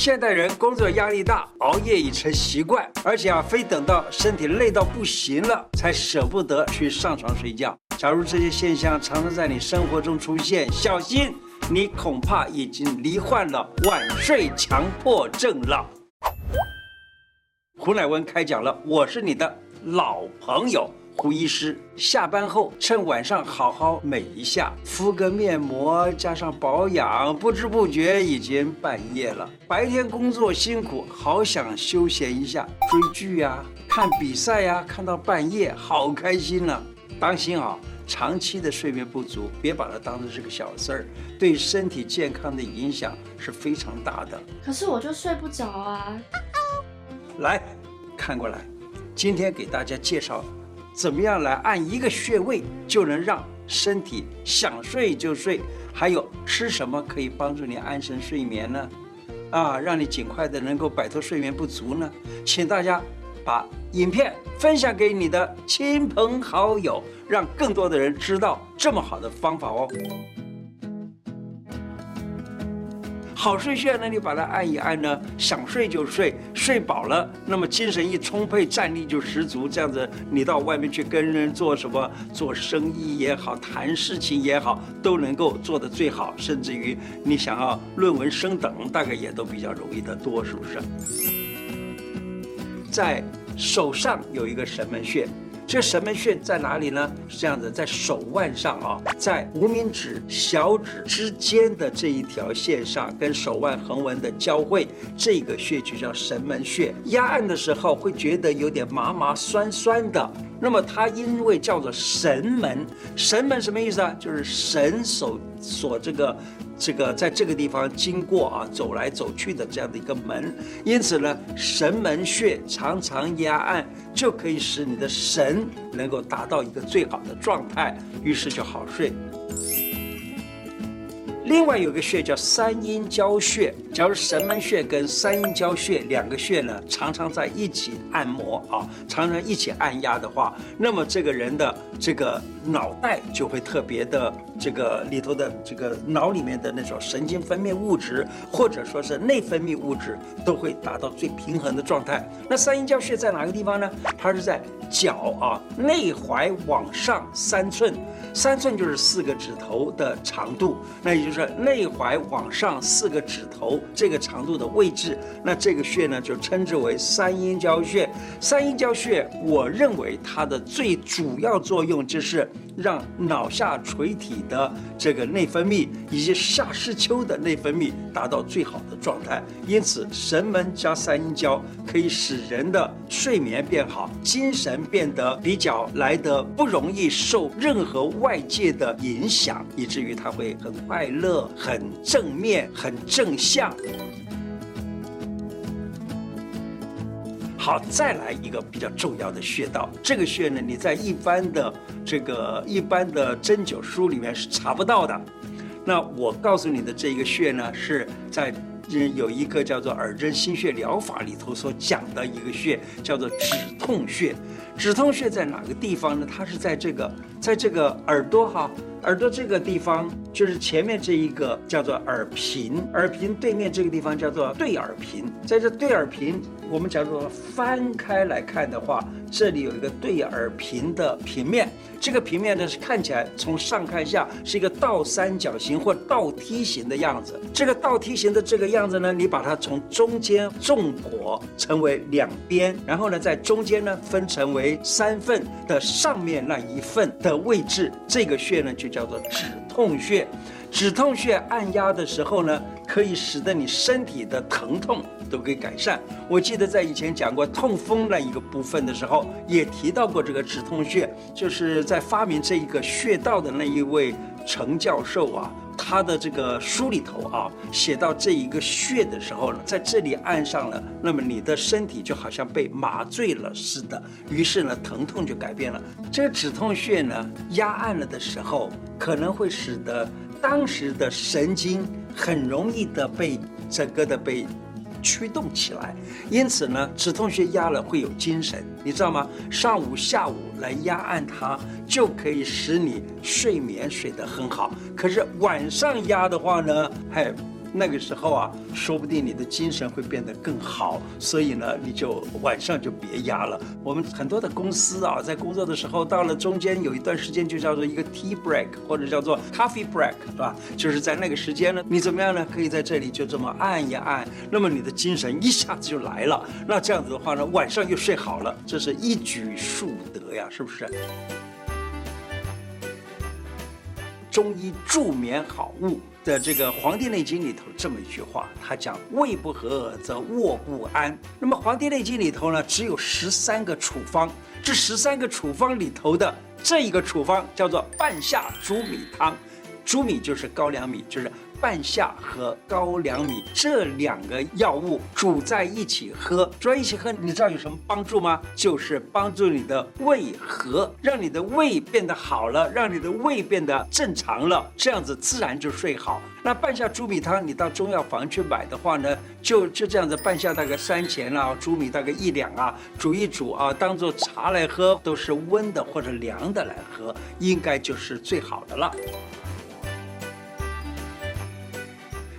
现代人工作压力大，熬夜已成习惯，而且啊，非等到身体累到不行了，才舍不得去上床睡觉。假如这些现象常常在你生活中出现，小心，你恐怕已经罹患了晚睡强迫症了。胡乃文开讲了，我是你的老朋友。胡医师下班后趁晚上好好美一下，敷个面膜，加上保养，不知不觉已经半夜了。白天工作辛苦，好想休闲一下，追剧呀，看比赛呀，看到半夜好开心呢。当心啊，长期的睡眠不足，别把它当成是个小事儿，对身体健康的影响是非常大的。可是我就睡不着啊。来，看过来，今天给大家介绍。怎么样来按一个穴位就能让身体想睡就睡？还有吃什么可以帮助你安神睡眠呢？啊，让你尽快的能够摆脱睡眠不足呢？请大家把影片分享给你的亲朋好友，让更多的人知道这么好的方法哦。好睡穴呢，你把它按一按呢，想睡就睡，睡饱了，那么精神一充沛，战力就十足。这样子，你到外面去跟人做什么，做生意也好，谈事情也好，都能够做得最好。甚至于你想要论文升等，大概也都比较容易得多，是不是？在手上有一个神门穴。这神门穴在哪里呢？是这样子，在手腕上啊，在无名指、小指之间的这一条线上，跟手腕横纹的交汇，这个穴就叫神门穴。压按的时候会觉得有点麻麻酸酸的，那么它因为叫做神门，神门什么意思啊？就是神所所这个。这个在这个地方经过啊，走来走去的这样的一个门，因此呢，神门穴常常压按，就可以使你的神能够达到一个最好的状态，于是就好睡。另外有个穴叫三阴交穴，假如神门穴跟三阴交穴两个穴呢，常常在一起按摩啊，常常一起按压的话，那么这个人的这个脑袋就会特别的这个里头的这个脑里面的那种神经分泌物质，或者说是内分泌物质，都会达到最平衡的状态。那三阴交穴在哪个地方呢？它是在脚啊内踝往上三寸。三寸就是四个指头的长度，那也就是内踝往上四个指头这个长度的位置，那这个穴呢就称之为三阴交穴。三阴交穴，我认为它的最主要作用就是让脑下垂体的这个内分泌以及下视丘的内分泌达到最好的状态。因此，神门加三阴交可以使人的睡眠变好，精神变得比较来得不容易受任何。外界的影响，以至于他会很快乐、乐很正面、很正向。好，再来一个比较重要的穴道，这个穴呢，你在一般的这个一般的针灸书里面是查不到的。那我告诉你的这个穴呢，是在有一个叫做耳针心穴疗法里头所讲的一个穴，叫做止痛穴。止痛穴在哪个地方呢？它是在这个，在这个耳朵哈，耳朵这个地方，就是前面这一个叫做耳屏，耳屏对面这个地方叫做对耳屏，在这对耳屏，我们假如说翻开来看的话，这里有一个对耳屏的平面，这个平面呢是看起来从上看下是一个倒三角形或倒梯形的样子。这个倒梯形的这个样子呢，你把它从中间纵剖成为两边，然后呢在中间呢分成为。三份的上面那一份的位置，这个穴呢就叫做止痛穴。止痛穴按压的时候呢，可以使得你身体的疼痛都给改善。我记得在以前讲过痛风那一个部分的时候，也提到过这个止痛穴，就是在发明这一个穴道的那一位陈教授啊。他的这个书里头啊，写到这一个穴的时候呢，在这里按上了，那么你的身体就好像被麻醉了似的，于是呢，疼痛就改变了。这个止痛穴呢，压按了的时候，可能会使得当时的神经很容易的被整个的被。驱动起来，因此呢，止痛穴压了会有精神，你知道吗？上午、下午来压按它，就可以使你睡眠睡得很好。可是晚上压的话呢，还那个时候啊，说不定你的精神会变得更好。所以呢，你就晚上就别压了。我们很多的公司啊，在工作的时候，到了中间有一段时间就叫做一个 tea break，或者叫做 coffee break，是吧？就是在那个时间呢，你怎么样呢？可以在这里就这么按一按，那么你的精神一下子就来了。那这样子的话呢，晚上又睡好了，这是一举数得呀，是不是？中医助眠好物的这个《黄帝内经》里头这么一句话，他讲胃不和则卧不安。那么《黄帝内经》里头呢，只有十三个处方，这十三个处方里头的这一个处方叫做半夏煮米汤，煮米就是高粱米，就是。半夏和高粱米这两个药物煮在一起喝，煮在一起喝，你知道有什么帮助吗？就是帮助你的胃和，让你的胃变得好了，让你的胃变得正常了，这样子自然就睡好。那半夏猪米汤，你到中药房去买的话呢，就就这样子，半夏大概三钱啊，猪米大概一两啊，煮一煮啊，当做茶来喝，都是温的或者凉的来喝，应该就是最好的了。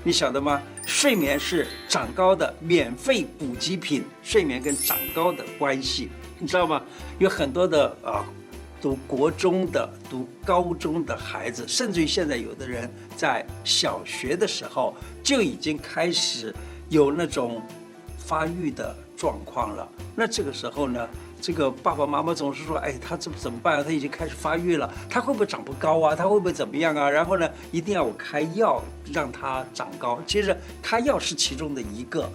你晓得吗？睡眠是长高的免费补给品。睡眠跟长高的关系，你知道吗？有很多的啊，读国中的、读高中的孩子，甚至于现在有的人在小学的时候就已经开始有那种发育的状况了。那这个时候呢？这个爸爸妈妈总是说：“哎，他怎么怎么办啊？他已经开始发育了，他会不会长不高啊？他会不会怎么样啊？”然后呢，一定要我开药让他长高。其实开药是其中的一个，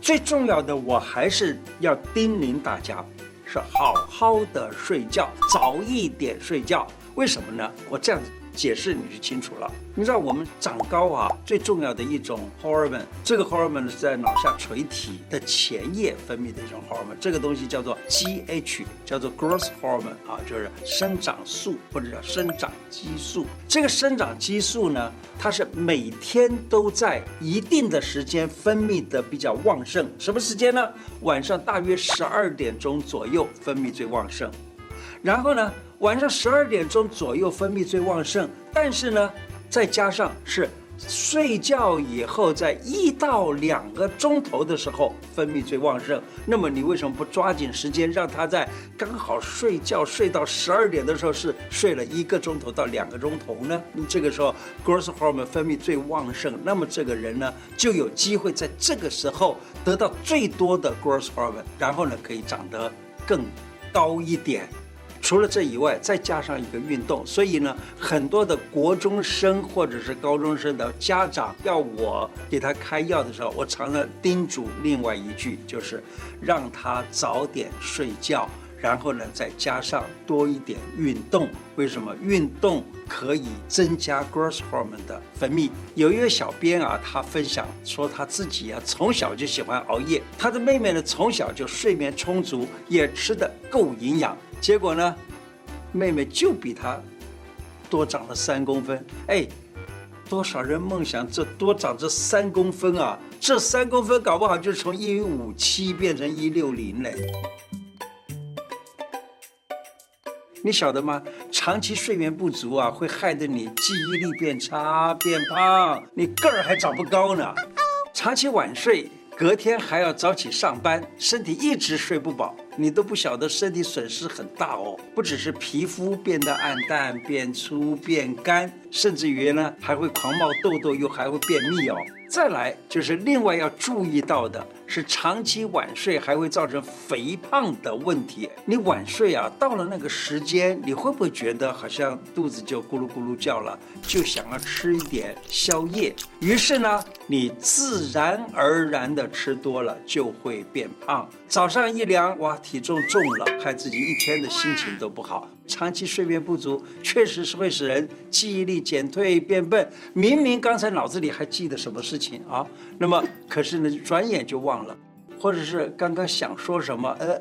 最重要的我还是要叮咛大家，是好好的睡觉，早一点睡觉。为什么呢？我这样。解释你就清楚了。你知道我们长高啊，最重要的一种 hormone，这个 hormone 是在脑下垂体的前叶分泌的一种 hormone，这个东西叫做 GH，叫做 growth hormone 啊，就是生长素或者叫生长激素。这个生长激素呢，它是每天都在一定的时间分泌的比较旺盛。什么时间呢？晚上大约十二点钟左右分泌最旺盛。然后呢，晚上十二点钟左右分泌最旺盛，但是呢，再加上是睡觉以后在一到两个钟头的时候分泌最旺盛。那么你为什么不抓紧时间，让他在刚好睡觉睡到十二点的时候是睡了一个钟头到两个钟头呢？你这个时候 growth hormone 分泌最旺盛，那么这个人呢就有机会在这个时候得到最多的 growth hormone，然后呢可以长得更高一点。除了这以外，再加上一个运动，所以呢，很多的国中生或者是高中生的家长要我给他开药的时候，我常常叮嘱另外一句，就是让他早点睡觉，然后呢，再加上多一点运动。为什么？运动可以增加 growth hormone 的分泌。有一个小编啊，他分享说他自己啊从小就喜欢熬夜，他的妹妹呢从小就睡眠充足，也吃得够营养。结果呢，妹妹就比他多长了三公分。哎，多少人梦想这多长这三公分啊？这三公分搞不好就是从一五七变成一六零嘞。你晓得吗？长期睡眠不足啊，会害得你记忆力变差、变胖，你个儿还长不高呢。长期晚睡，隔天还要早起上班，身体一直睡不饱。你都不晓得身体损失很大哦，不只是皮肤变得暗淡、变粗、变干，甚至于呢还会狂冒痘痘，又还会便秘哦。再来就是另外要注意到的是，长期晚睡还会造成肥胖的问题。你晚睡啊，到了那个时间，你会不会觉得好像肚子就咕噜咕噜叫了，就想要吃一点宵夜？于是呢，你自然而然的吃多了就会变胖。早上一量，哇，体重重了，害自己一天的心情都不好。长期睡眠不足，确实是会使人记忆力减退、变笨。明明刚才脑子里还记得什么事情啊，那么可是呢，转眼就忘了，或者是刚刚想说什么，呃，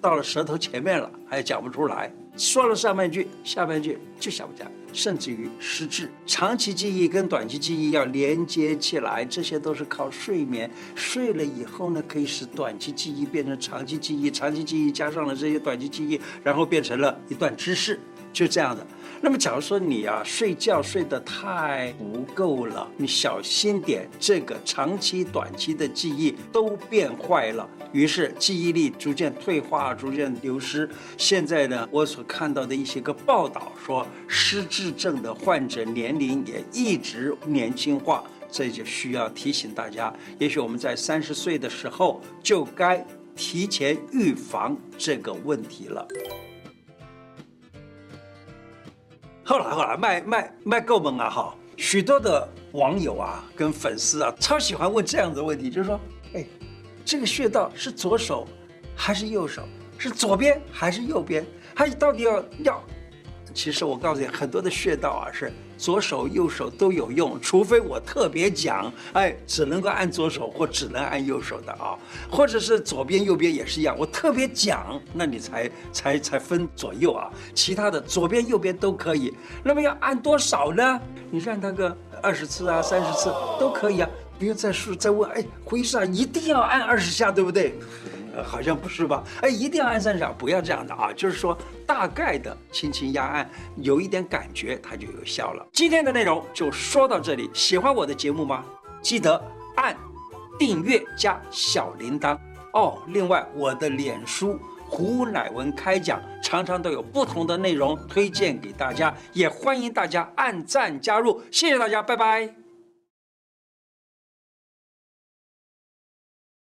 到了舌头前面了，还讲不出来。说了上半句，下半句就想不起来，甚至于失智。长期记忆跟短期记忆要连接起来，这些都是靠睡眠。睡了以后呢，可以使短期记忆变成长期记忆，长期记忆加上了这些短期记忆，然后变成了一段知识。就这样的。那么，假如说你啊睡觉睡得太不够了，你小心点，这个长期、短期的记忆都变坏了，于是记忆力逐渐退化、逐渐流失。现在呢，我所看到的一些个报道说，失智症的患者年龄也一直年轻化，这就需要提醒大家，也许我们在三十岁的时候就该提前预防这个问题了。后来后来卖卖卖够猛啊！哈，许多的网友啊跟粉丝啊超喜欢问这样的问题，就是说，哎，这个穴道是左手还是右手？是左边还是右边？还到底要要？其实我告诉你，很多的穴道啊是。左手右手都有用，除非我特别讲，哎，只能够按左手或只能按右手的啊，或者是左边右边也是一样，我特别讲，那你才才才分左右啊，其他的左边右边都可以。那么要按多少呢？你按它个二十次啊，三十次都可以啊，不用再说再问，哎，胡医生，一定要按二十下，对不对？呃，好像不是吧？哎，一定要按三下，不要这样的啊！就是说，大概的轻轻压按，有一点感觉，它就有效了。今天的内容就说到这里。喜欢我的节目吗？记得按订阅加小铃铛哦。另外，我的脸书胡乃文开讲常常都有不同的内容推荐给大家，也欢迎大家按赞加入。谢谢大家，拜拜。